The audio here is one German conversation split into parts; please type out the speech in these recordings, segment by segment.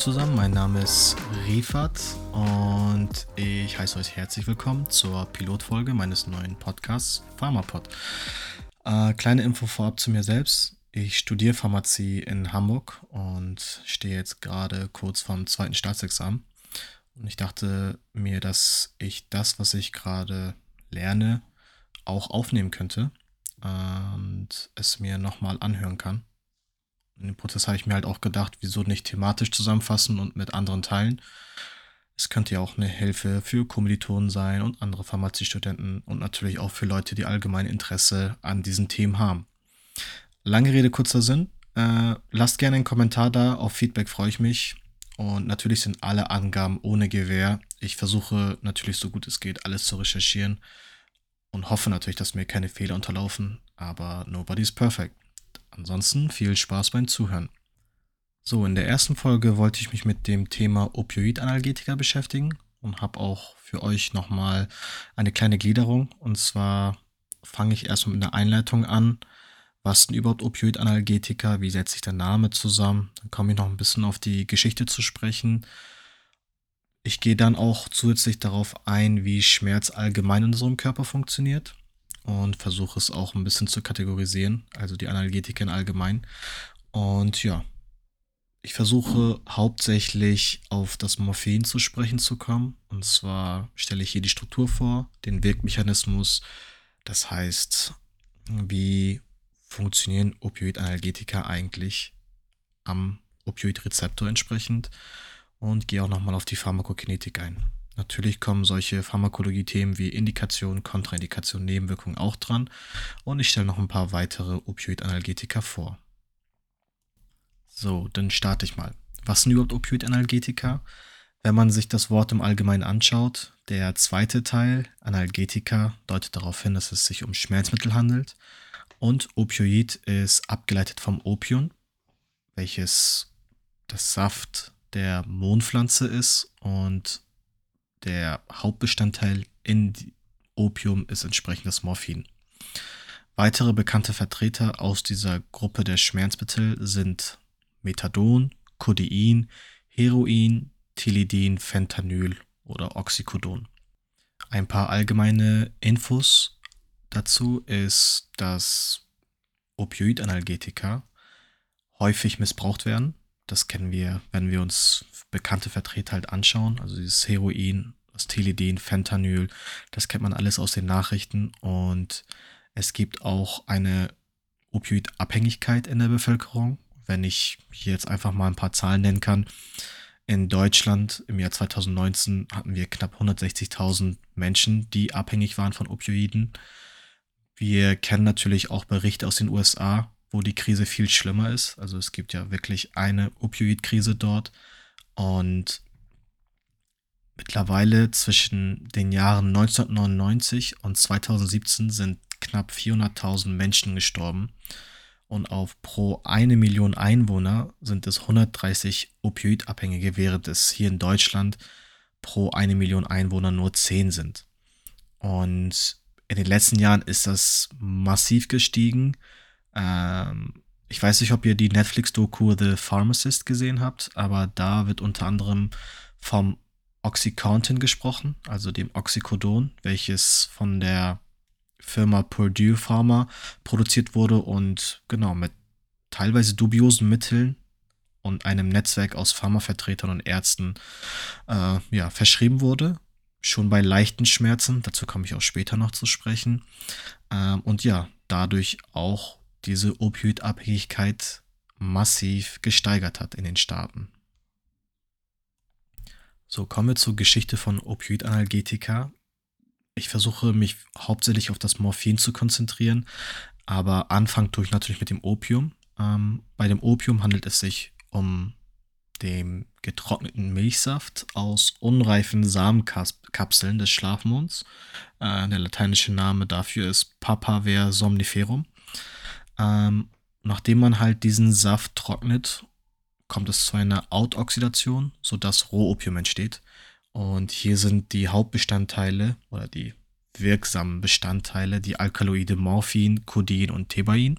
zusammen, mein Name ist Rifat und ich heiße euch herzlich willkommen zur Pilotfolge meines neuen Podcasts Pharmapod. Äh, kleine Info vorab zu mir selbst. Ich studiere Pharmazie in Hamburg und stehe jetzt gerade kurz vorm zweiten Staatsexamen. Und ich dachte mir, dass ich das, was ich gerade lerne, auch aufnehmen könnte und es mir nochmal anhören kann in dem Prozess habe ich mir halt auch gedacht, wieso nicht thematisch zusammenfassen und mit anderen teilen. Es könnte ja auch eine Hilfe für Kommilitonen sein und andere Pharmaziestudenten und natürlich auch für Leute, die allgemein Interesse an diesen Themen haben. Lange Rede, kurzer Sinn. Äh, lasst gerne einen Kommentar da, auf Feedback freue ich mich. Und natürlich sind alle Angaben ohne Gewähr. Ich versuche natürlich so gut es geht, alles zu recherchieren und hoffe natürlich, dass mir keine Fehler unterlaufen. Aber nobody's perfect. Ansonsten viel Spaß beim Zuhören. So, in der ersten Folge wollte ich mich mit dem Thema Opioidanalgetika beschäftigen und habe auch für euch nochmal eine kleine Gliederung. Und zwar fange ich erstmal mit einer Einleitung an. Was sind überhaupt Opioidanalgetika? Wie setzt sich der Name zusammen? Dann komme ich noch ein bisschen auf die Geschichte zu sprechen. Ich gehe dann auch zusätzlich darauf ein, wie Schmerz allgemein in unserem Körper funktioniert und versuche es auch ein bisschen zu kategorisieren, also die Analgetika in allgemein. Und ja, ich versuche hauptsächlich auf das Morphin zu sprechen zu kommen. Und zwar stelle ich hier die Struktur vor, den Wirkmechanismus. Das heißt, wie funktionieren Opioidanalgetika eigentlich am Opioidrezeptor entsprechend und gehe auch nochmal auf die Pharmakokinetik ein. Natürlich kommen solche Pharmakologie-Themen wie Indikation, Kontraindikation, Nebenwirkungen auch dran und ich stelle noch ein paar weitere Opioid-Analgetika vor. So, dann starte ich mal. Was sind überhaupt Opioid-Analgetika? Wenn man sich das Wort im Allgemeinen anschaut, der zweite Teil, Analgetika, deutet darauf hin, dass es sich um Schmerzmittel handelt. Und Opioid ist abgeleitet vom Opium, welches das Saft der Mohnpflanze ist und der Hauptbestandteil in Opium ist entsprechend das Morphin. Weitere bekannte Vertreter aus dieser Gruppe der Schmerzmittel sind Methadon, Codein, Heroin, Tilidin, Fentanyl oder Oxycodon. Ein paar allgemeine Infos dazu ist, dass Opioidanalgetika häufig missbraucht werden. Das kennen wir, wenn wir uns bekannte Vertreter halt anschauen. Also dieses Heroin, das Teledin, Fentanyl, das kennt man alles aus den Nachrichten. Und es gibt auch eine Opioidabhängigkeit in der Bevölkerung. Wenn ich hier jetzt einfach mal ein paar Zahlen nennen kann. In Deutschland im Jahr 2019 hatten wir knapp 160.000 Menschen, die abhängig waren von Opioiden. Wir kennen natürlich auch Berichte aus den USA, wo die Krise viel schlimmer ist. Also es gibt ja wirklich eine Opioidkrise dort. Und mittlerweile zwischen den Jahren 1999 und 2017 sind knapp 400.000 Menschen gestorben. Und auf pro eine Million Einwohner sind es 130 Opioidabhängige, während es hier in Deutschland pro eine Million Einwohner nur 10 sind. Und in den letzten Jahren ist das massiv gestiegen. Ähm, ich weiß nicht, ob ihr die Netflix-Doku The Pharmacist gesehen habt, aber da wird unter anderem vom Oxycontin gesprochen, also dem Oxycodon, welches von der Firma Purdue Pharma produziert wurde und genau mit teilweise dubiosen Mitteln und einem Netzwerk aus Pharmavertretern und Ärzten äh, ja, verschrieben wurde. Schon bei leichten Schmerzen, dazu komme ich auch später noch zu sprechen. Ähm, und ja, dadurch auch diese Opioidabhängigkeit massiv gesteigert hat in den Staaten. So, kommen wir zur Geschichte von Opioidanalgetika. Ich versuche mich hauptsächlich auf das Morphin zu konzentrieren, aber anfangen tue ich natürlich mit dem Opium. Ähm, bei dem Opium handelt es sich um den getrockneten Milchsaft aus unreifen Samenkapseln des Schlafmonds. Äh, der lateinische Name dafür ist Papaver somniferum. Ähm, nachdem man halt diesen Saft trocknet, kommt es zu einer Autoxidation, sodass Rohopium entsteht. Und hier sind die Hauptbestandteile oder die wirksamen Bestandteile die Alkaloide Morphin, Codein und Thebain.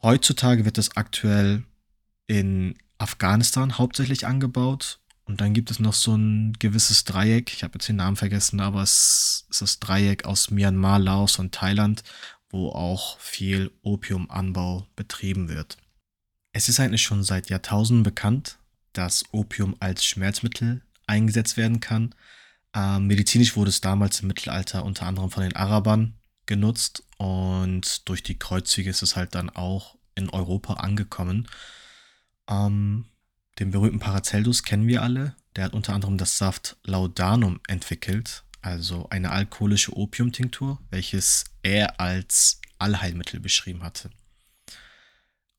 Heutzutage wird es aktuell in Afghanistan hauptsächlich angebaut. Und dann gibt es noch so ein gewisses Dreieck, ich habe jetzt den Namen vergessen, aber es ist das Dreieck aus Myanmar, Laos und Thailand, wo auch viel Opiumanbau betrieben wird. Es ist eigentlich schon seit Jahrtausenden bekannt, dass Opium als Schmerzmittel eingesetzt werden kann. Ähm, medizinisch wurde es damals im Mittelalter unter anderem von den Arabern genutzt und durch die Kreuzzüge ist es halt dann auch in Europa angekommen. Ähm, den berühmten Paracelsus kennen wir alle. Der hat unter anderem das Saft Laudanum entwickelt, also eine alkoholische Opiumtinktur, welches er als Allheilmittel beschrieben hatte.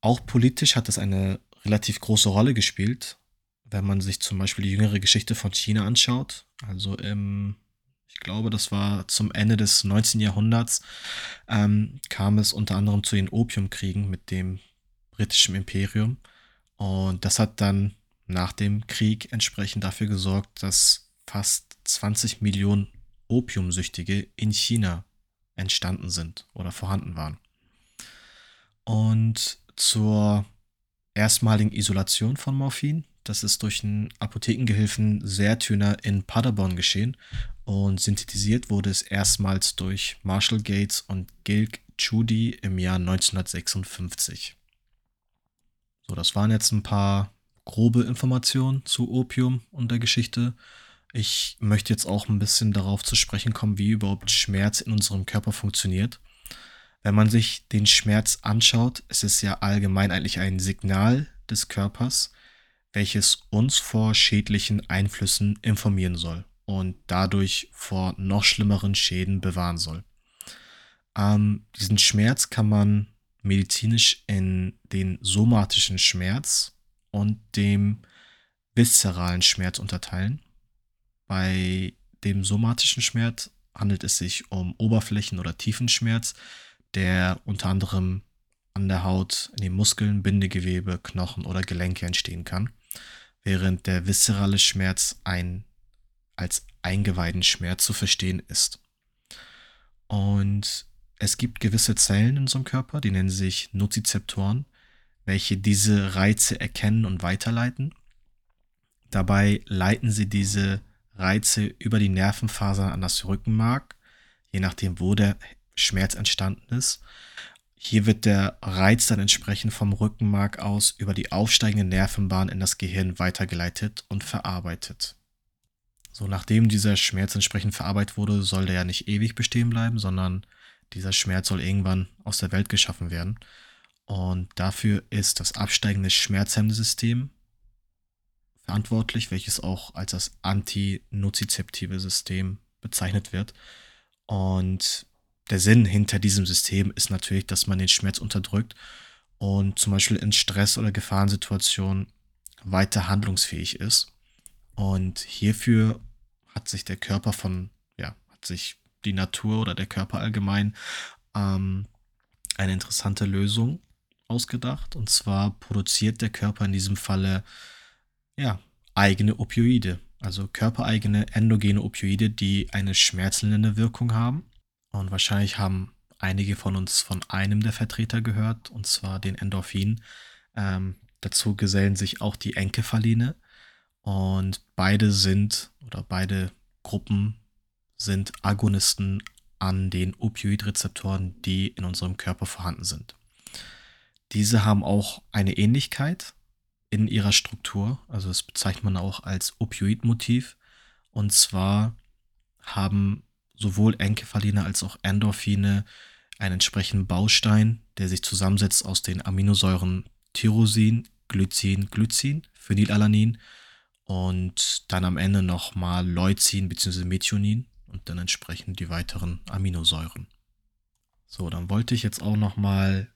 Auch politisch hat es eine relativ große Rolle gespielt, wenn man sich zum Beispiel die jüngere Geschichte von China anschaut. Also im, ich glaube, das war zum Ende des 19. Jahrhunderts, ähm, kam es unter anderem zu den Opiumkriegen mit dem britischen Imperium. Und das hat dann nach dem Krieg entsprechend dafür gesorgt, dass fast 20 Millionen Opiumsüchtige in China entstanden sind oder vorhanden waren. Und zur erstmaligen Isolation von Morphin, das ist durch einen Apothekengehilfen Sertüner in Paderborn geschehen und synthetisiert wurde es erstmals durch Marshall Gates und Gilk Judy im Jahr 1956. So, das waren jetzt ein paar grobe Informationen zu Opium und der Geschichte. Ich möchte jetzt auch ein bisschen darauf zu sprechen kommen, wie überhaupt Schmerz in unserem Körper funktioniert. Wenn man sich den Schmerz anschaut, es ist ja allgemein eigentlich ein Signal des Körpers, welches uns vor schädlichen Einflüssen informieren soll und dadurch vor noch schlimmeren Schäden bewahren soll. Ähm, diesen Schmerz kann man medizinisch in den somatischen Schmerz und dem viszeralen Schmerz unterteilen. Bei dem somatischen Schmerz handelt es sich um Oberflächen- oder Tiefenschmerz, der unter anderem an der Haut, in den Muskeln, Bindegewebe, Knochen oder Gelenke entstehen kann, während der viszerale Schmerz ein als Eingeweidenschmerz zu verstehen ist. Und es gibt gewisse Zellen in unserem Körper, die nennen sich Nozizeptoren, welche diese Reize erkennen und weiterleiten. Dabei leiten sie diese Reize über die Nervenfasern an das Rückenmark, je nachdem, wo der Schmerz entstanden ist. Hier wird der Reiz dann entsprechend vom Rückenmark aus über die aufsteigende Nervenbahn in das Gehirn weitergeleitet und verarbeitet. So, nachdem dieser Schmerz entsprechend verarbeitet wurde, soll der ja nicht ewig bestehen bleiben, sondern dieser Schmerz soll irgendwann aus der Welt geschaffen werden. Und dafür ist das absteigende schmerzhemmende System verantwortlich, welches auch als das antinozizeptive System bezeichnet wird. Und der Sinn hinter diesem System ist natürlich, dass man den Schmerz unterdrückt und zum Beispiel in Stress- oder Gefahrensituationen weiter handlungsfähig ist. Und hierfür hat sich der Körper von, ja, hat sich die Natur oder der Körper allgemein ähm, eine interessante Lösung ausgedacht. Und zwar produziert der Körper in diesem Falle ja, eigene Opioide, also körpereigene endogene Opioide, die eine schmerzlindernde Wirkung haben. Und wahrscheinlich haben einige von uns von einem der Vertreter gehört, und zwar den Endorphin. Ähm, dazu gesellen sich auch die Enkephaline. Und beide sind, oder beide Gruppen sind Agonisten an den Opioidrezeptoren, die in unserem Körper vorhanden sind. Diese haben auch eine Ähnlichkeit in ihrer Struktur, also das bezeichnet man auch als Opioidmotiv. Und zwar haben sowohl Enkephaline als auch Endorphine einen entsprechenden Baustein, der sich zusammensetzt aus den Aminosäuren Tyrosin, Glycin, Glycin, Phenylalanin und dann am Ende nochmal Leucin bzw. Methionin und dann entsprechend die weiteren Aminosäuren. So, dann wollte ich jetzt auch nochmal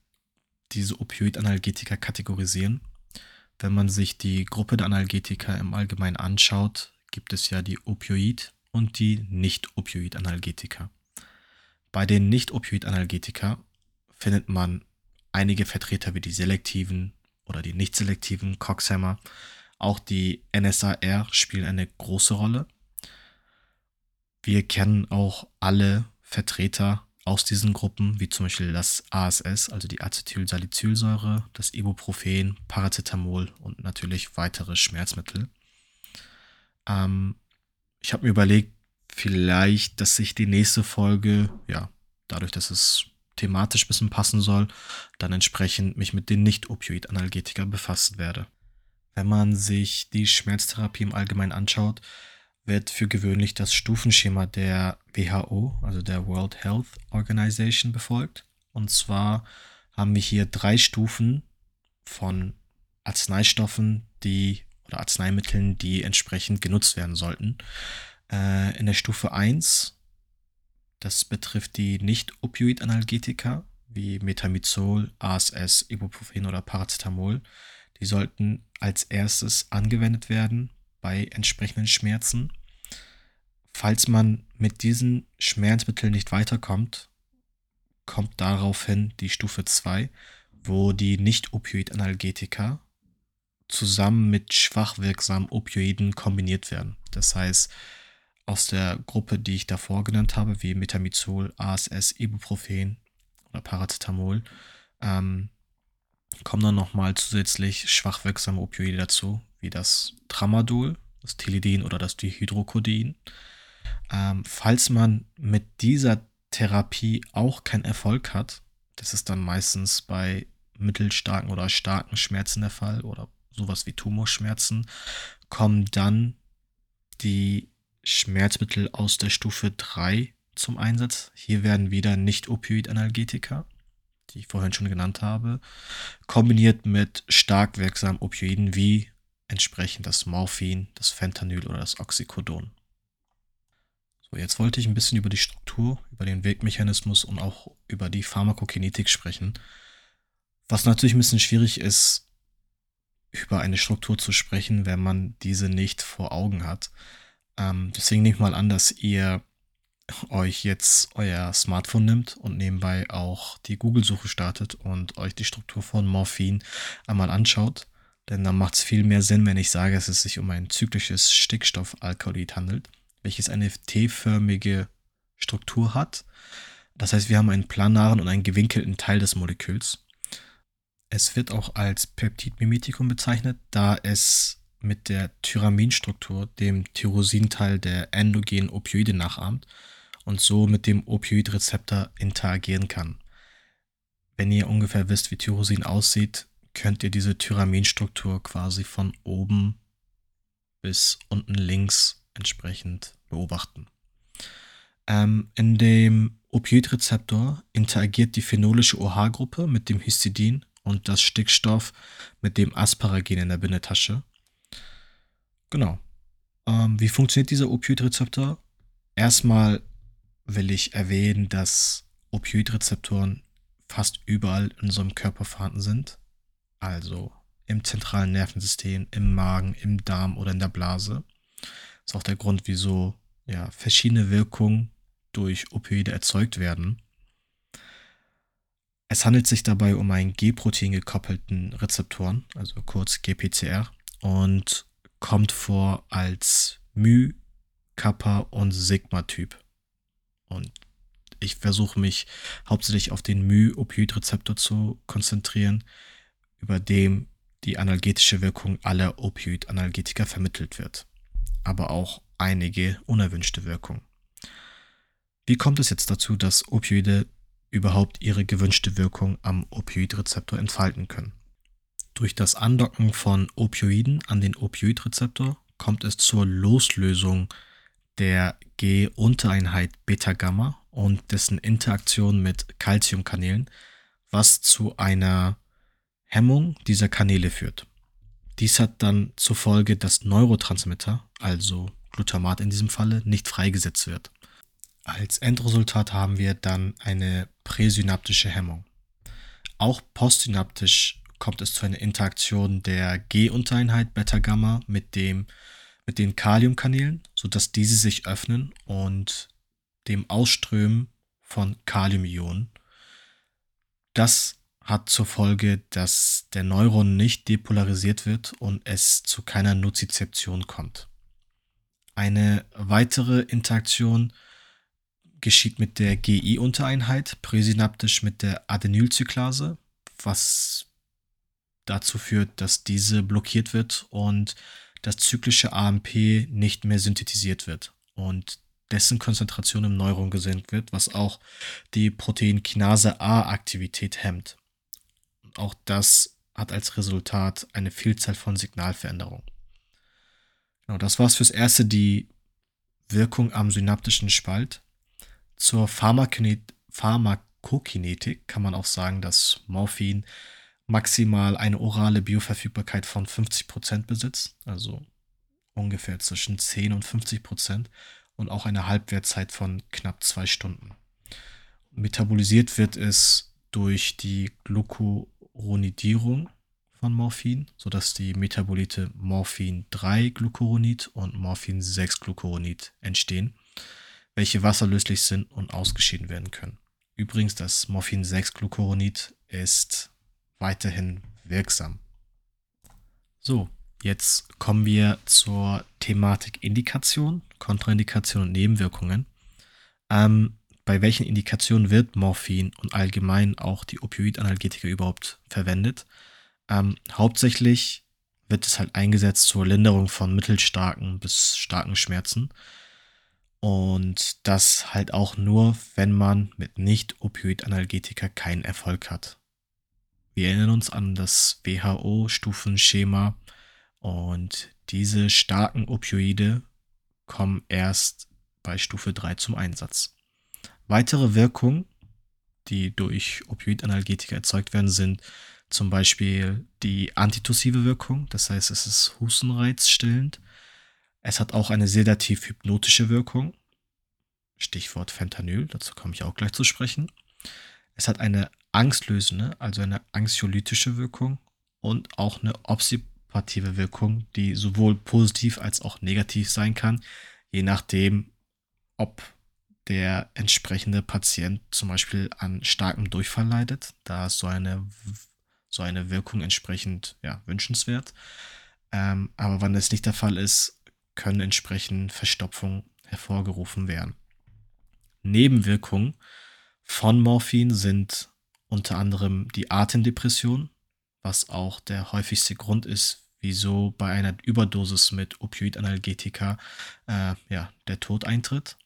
diese Opioid-Analgetika kategorisieren. Wenn man sich die Gruppe der Analgetika im Allgemeinen anschaut, gibt es ja die Opioid- und die Nicht-Opioid-Analgetika. Bei den Nicht-Opioid-Analgetika findet man einige Vertreter wie die selektiven oder die nicht selektiven Coxhammer. Auch die NSAR spielen eine große Rolle. Wir kennen auch alle Vertreter aus diesen Gruppen, wie zum Beispiel das ASS, also die Acetylsalicylsäure, das Ibuprofen, Paracetamol und natürlich weitere Schmerzmittel. Ähm, ich habe mir überlegt, vielleicht, dass sich die nächste Folge, ja, dadurch, dass es thematisch ein bisschen passen soll, dann entsprechend mich mit den Nicht-Opioid-Analgetika befassen werde. Wenn man sich die Schmerztherapie im Allgemeinen anschaut, wird für gewöhnlich das Stufenschema der WHO, also der World Health Organization, befolgt. Und zwar haben wir hier drei Stufen von Arzneistoffen, die oder Arzneimitteln, die entsprechend genutzt werden sollten. Äh, in der Stufe 1 das betrifft die Nicht-Opioid-Analgetika wie Metamizol, ASS, Ibuprofen oder Paracetamol. Die sollten als erstes angewendet werden bei entsprechenden Schmerzen. Falls man mit diesen Schmerzmitteln nicht weiterkommt, kommt daraufhin die Stufe 2, wo die Nicht-Opioid-Analgetika zusammen mit schwach wirksamen Opioiden kombiniert werden. Das heißt, aus der Gruppe, die ich davor genannt habe, wie Metamizol, ASS, Ibuprofen oder Paracetamol, ähm, kommen dann nochmal zusätzlich schwach wirksame Opioide dazu, wie das Tramadol, das Tilidin oder das Dihydrocodein. Ähm, falls man mit dieser Therapie auch keinen Erfolg hat, das ist dann meistens bei mittelstarken oder starken Schmerzen der Fall oder sowas wie Tumorschmerzen, kommen dann die Schmerzmittel aus der Stufe 3 zum Einsatz. Hier werden wieder Nicht-Opioid-Analgetika, die ich vorhin schon genannt habe, kombiniert mit stark wirksamen Opioiden wie entsprechend das Morphin, das Fentanyl oder das Oxycodon. So, jetzt wollte ich ein bisschen über die Struktur, über den Wirkmechanismus und auch über die Pharmakokinetik sprechen. Was natürlich ein bisschen schwierig ist, über eine Struktur zu sprechen, wenn man diese nicht vor Augen hat. Ähm, deswegen nehme ich mal an, dass ihr euch jetzt euer Smartphone nimmt und nebenbei auch die Google-Suche startet und euch die Struktur von Morphin einmal anschaut. Denn dann macht es viel mehr Sinn, wenn ich sage, dass es sich um ein zyklisches Stickstoffalkaloid handelt, welches eine T-förmige Struktur hat. Das heißt, wir haben einen planaren und einen gewinkelten Teil des Moleküls. Es wird auch als Peptidmimetikum bezeichnet, da es mit der Tyraminstruktur, dem Tyrosinteil der endogenen Opioide nachahmt und so mit dem Opioidrezeptor interagieren kann. Wenn ihr ungefähr wisst, wie Tyrosin aussieht, könnt ihr diese Tyraminstruktur quasi von oben bis unten links entsprechend beobachten. Ähm, in dem Opioidrezeptor interagiert die phenolische OH-Gruppe mit dem Histidin und das Stickstoff mit dem Asparagen in der Bindetasche Genau. Ähm, wie funktioniert dieser Opioidrezeptor? Erstmal will ich erwähnen, dass Opioidrezeptoren fast überall in unserem Körper vorhanden sind. Also im zentralen Nervensystem, im Magen, im Darm oder in der Blase. Ist auch der Grund, wieso ja, verschiedene Wirkungen durch Opioide erzeugt werden. Es handelt sich dabei um einen G-Protein gekoppelten Rezeptoren, also kurz GPCR. Und kommt vor als Mu, Kappa und Sigma-Typ. Und ich versuche mich hauptsächlich auf den Mu-Opioid-Rezeptor zu konzentrieren, über dem die analgetische Wirkung aller Opioid-Analgetika vermittelt wird, aber auch einige unerwünschte Wirkungen. Wie kommt es jetzt dazu, dass Opioide überhaupt ihre gewünschte Wirkung am Opioidrezeptor entfalten können? Durch das Andocken von Opioiden an den Opioidrezeptor kommt es zur Loslösung der G-Untereinheit Beta-Gamma und dessen Interaktion mit Calciumkanälen, was zu einer Hemmung dieser Kanäle führt. Dies hat dann zur Folge, dass Neurotransmitter, also Glutamat in diesem Falle, nicht freigesetzt wird. Als Endresultat haben wir dann eine präsynaptische Hemmung. Auch postsynaptisch kommt es zu einer Interaktion der G-Untereinheit Beta-Gamma mit, mit den Kaliumkanälen, sodass diese sich öffnen und dem Ausströmen von Kaliumionen. Das hat zur Folge, dass der Neuron nicht depolarisiert wird und es zu keiner Nozizeption kommt. Eine weitere Interaktion geschieht mit der GI-Untereinheit, präsynaptisch mit der Adenylcyclase, was dazu führt, dass diese blockiert wird und das zyklische AMP nicht mehr synthetisiert wird und dessen Konzentration im Neuron gesenkt wird, was auch die Proteinkinase A-Aktivität hemmt. Auch das hat als Resultat eine Vielzahl von Signalveränderungen. Genau, das war's fürs Erste, die Wirkung am synaptischen Spalt. Zur Pharmakokinetik kann man auch sagen, dass Morphin maximal eine orale Bioverfügbarkeit von 50% besitzt, also ungefähr zwischen 10 und 50% und auch eine Halbwertzeit von knapp zwei Stunden. Metabolisiert wird es durch die Glucuronidierung von Morphin, sodass die Metabolite Morphin-3-Glucuronid und Morphin-6-Glucuronid entstehen, welche wasserlöslich sind und ausgeschieden werden können. Übrigens, das Morphin-6-Glucuronid ist weiterhin wirksam. So, jetzt kommen wir zur Thematik Indikation, Kontraindikation und Nebenwirkungen. Ähm, bei welchen Indikationen wird Morphin und allgemein auch die Opioidanalgetika überhaupt verwendet? Ähm, hauptsächlich wird es halt eingesetzt zur Linderung von mittelstarken bis starken Schmerzen. Und das halt auch nur, wenn man mit Nicht-Opioid-Analgetika keinen Erfolg hat. Wir erinnern uns an das WHO-Stufenschema und diese starken Opioide kommen erst bei Stufe 3 zum Einsatz. Weitere Wirkungen, die durch Opioidanalgetika erzeugt werden, sind zum Beispiel die antitussive Wirkung, das heißt, es ist hustenreizstillend. Es hat auch eine sedativ-hypnotische Wirkung. Stichwort Fentanyl, dazu komme ich auch gleich zu sprechen. Es hat eine angstlösende, also eine anxiolytische Wirkung und auch eine obsipative Wirkung, die sowohl positiv als auch negativ sein kann, je nachdem, ob der entsprechende Patient zum Beispiel an starkem Durchfall leidet. Da ist so eine, so eine Wirkung entsprechend ja, wünschenswert. Ähm, aber wenn das nicht der Fall ist, können entsprechend Verstopfungen hervorgerufen werden. Nebenwirkungen von Morphin sind unter anderem die Atemdepression, was auch der häufigste Grund ist, wieso bei einer Überdosis mit Opioidanalgetika äh, ja, der Tod eintritt.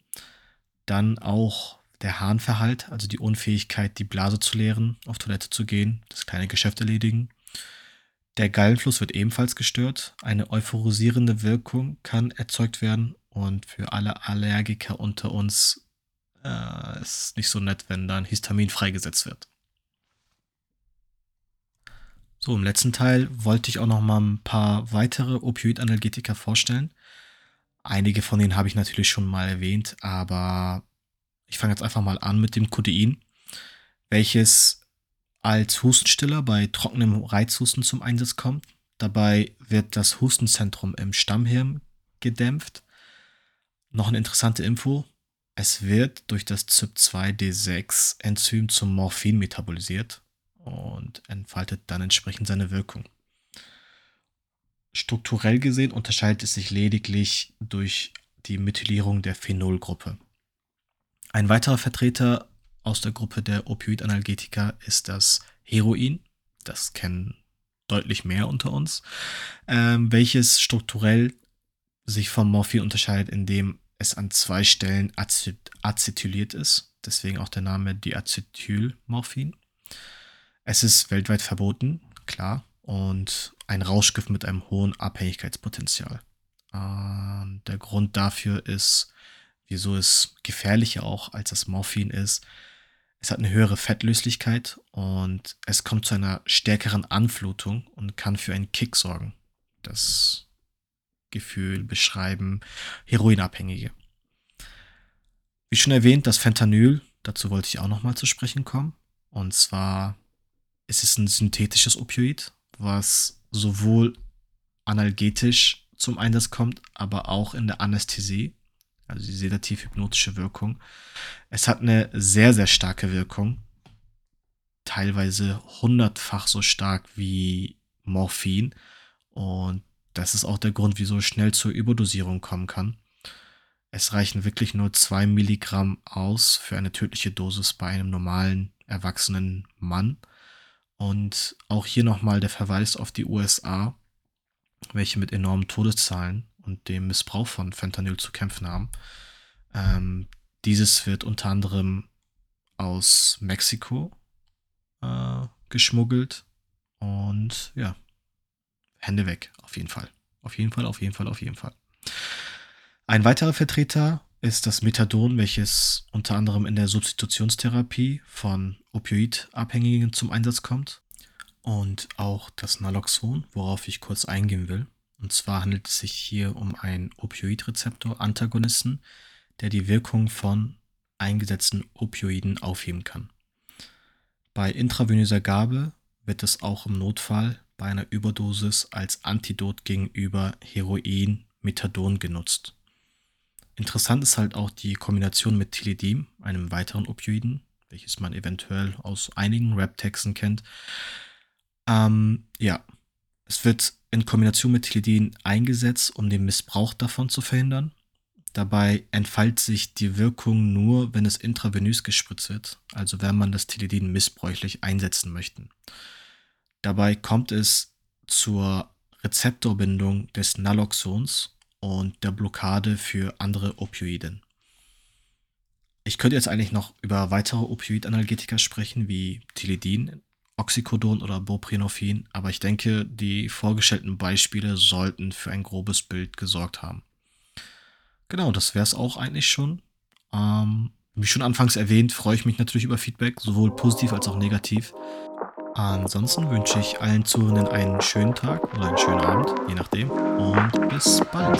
Dann auch der Harnverhalt, also die Unfähigkeit, die Blase zu leeren, auf Toilette zu gehen, das kleine Geschäft erledigen. Der Gallenfluss wird ebenfalls gestört. Eine euphorisierende Wirkung kann erzeugt werden. Und für alle Allergiker unter uns äh, ist nicht so nett, wenn dann Histamin freigesetzt wird. So, im letzten Teil wollte ich auch noch mal ein paar weitere Opioid-Analgetika vorstellen. Einige von denen habe ich natürlich schon mal erwähnt, aber ich fange jetzt einfach mal an mit dem Codein, welches als Hustenstiller bei trockenem Reizhusten zum Einsatz kommt. Dabei wird das Hustenzentrum im Stammhirn gedämpft. Noch eine interessante Info. Es wird durch das CYP2D6-Enzym zum Morphin metabolisiert und entfaltet dann entsprechend seine Wirkung. Strukturell gesehen unterscheidet es sich lediglich durch die Methylierung der Phenolgruppe. Ein weiterer Vertreter aus der Gruppe der Opioidanalgetika ist das Heroin. Das kennen deutlich mehr unter uns, ähm, welches strukturell sich vom Morphin unterscheidet, indem es an zwei Stellen acetyliert ist. Deswegen auch der Name Diacetylmorphin. Es ist weltweit verboten, klar, und ein Rauschgift mit einem hohen Abhängigkeitspotenzial. Äh, der Grund dafür ist, wieso es gefährlicher auch als das Morphin ist. Es hat eine höhere Fettlöslichkeit und es kommt zu einer stärkeren Anflutung und kann für einen Kick sorgen. Das Gefühl beschreiben Heroinabhängige. Wie schon erwähnt, das Fentanyl, dazu wollte ich auch nochmal zu sprechen kommen. Und zwar es ist ein synthetisches Opioid, was sowohl analgetisch zum Einsatz kommt, aber auch in der Anästhesie, also die sedativ-hypnotische Wirkung. Es hat eine sehr, sehr starke Wirkung, teilweise hundertfach so stark wie Morphin. Und das ist auch der Grund, wieso es schnell zur Überdosierung kommen kann. Es reichen wirklich nur 2 Milligramm aus für eine tödliche Dosis bei einem normalen erwachsenen Mann. Und auch hier nochmal der Verweis auf die USA, welche mit enormen Todeszahlen und dem Missbrauch von Fentanyl zu kämpfen haben. Ähm, dieses wird unter anderem aus Mexiko äh, geschmuggelt. Und ja, Hände weg, auf jeden Fall. Auf jeden Fall, auf jeden Fall, auf jeden Fall. Ein weiterer Vertreter ist das Methadon, welches unter anderem in der Substitutionstherapie von Opioidabhängigen zum Einsatz kommt. Und auch das Naloxon, worauf ich kurz eingehen will. Und zwar handelt es sich hier um einen Opioidrezeptor-Antagonisten, der die Wirkung von eingesetzten Opioiden aufheben kann. Bei intravenöser Gabe wird es auch im Notfall bei einer Überdosis als Antidot gegenüber Heroin, Methadon genutzt. Interessant ist halt auch die Kombination mit Tilidin, einem weiteren Opioiden, welches man eventuell aus einigen Rap-Texten kennt. Ähm, ja, es wird in Kombination mit Tilidin eingesetzt, um den Missbrauch davon zu verhindern. Dabei entfaltet sich die Wirkung nur, wenn es intravenös gespritzt wird, also wenn man das Tilidin missbräuchlich einsetzen möchte. Dabei kommt es zur Rezeptorbindung des Naloxons und der Blockade für andere Opioiden. Ich könnte jetzt eigentlich noch über weitere Opioidanalgetika sprechen, wie Tilidin, Oxycodon oder Buprenorphin, aber ich denke, die vorgestellten Beispiele sollten für ein grobes Bild gesorgt haben. Genau, das wäre es auch eigentlich schon. Ähm, wie schon anfangs erwähnt, freue ich mich natürlich über Feedback, sowohl positiv als auch negativ. Ansonsten wünsche ich allen Zuhörenden einen schönen Tag oder einen schönen Abend, je nachdem. Und bis bald.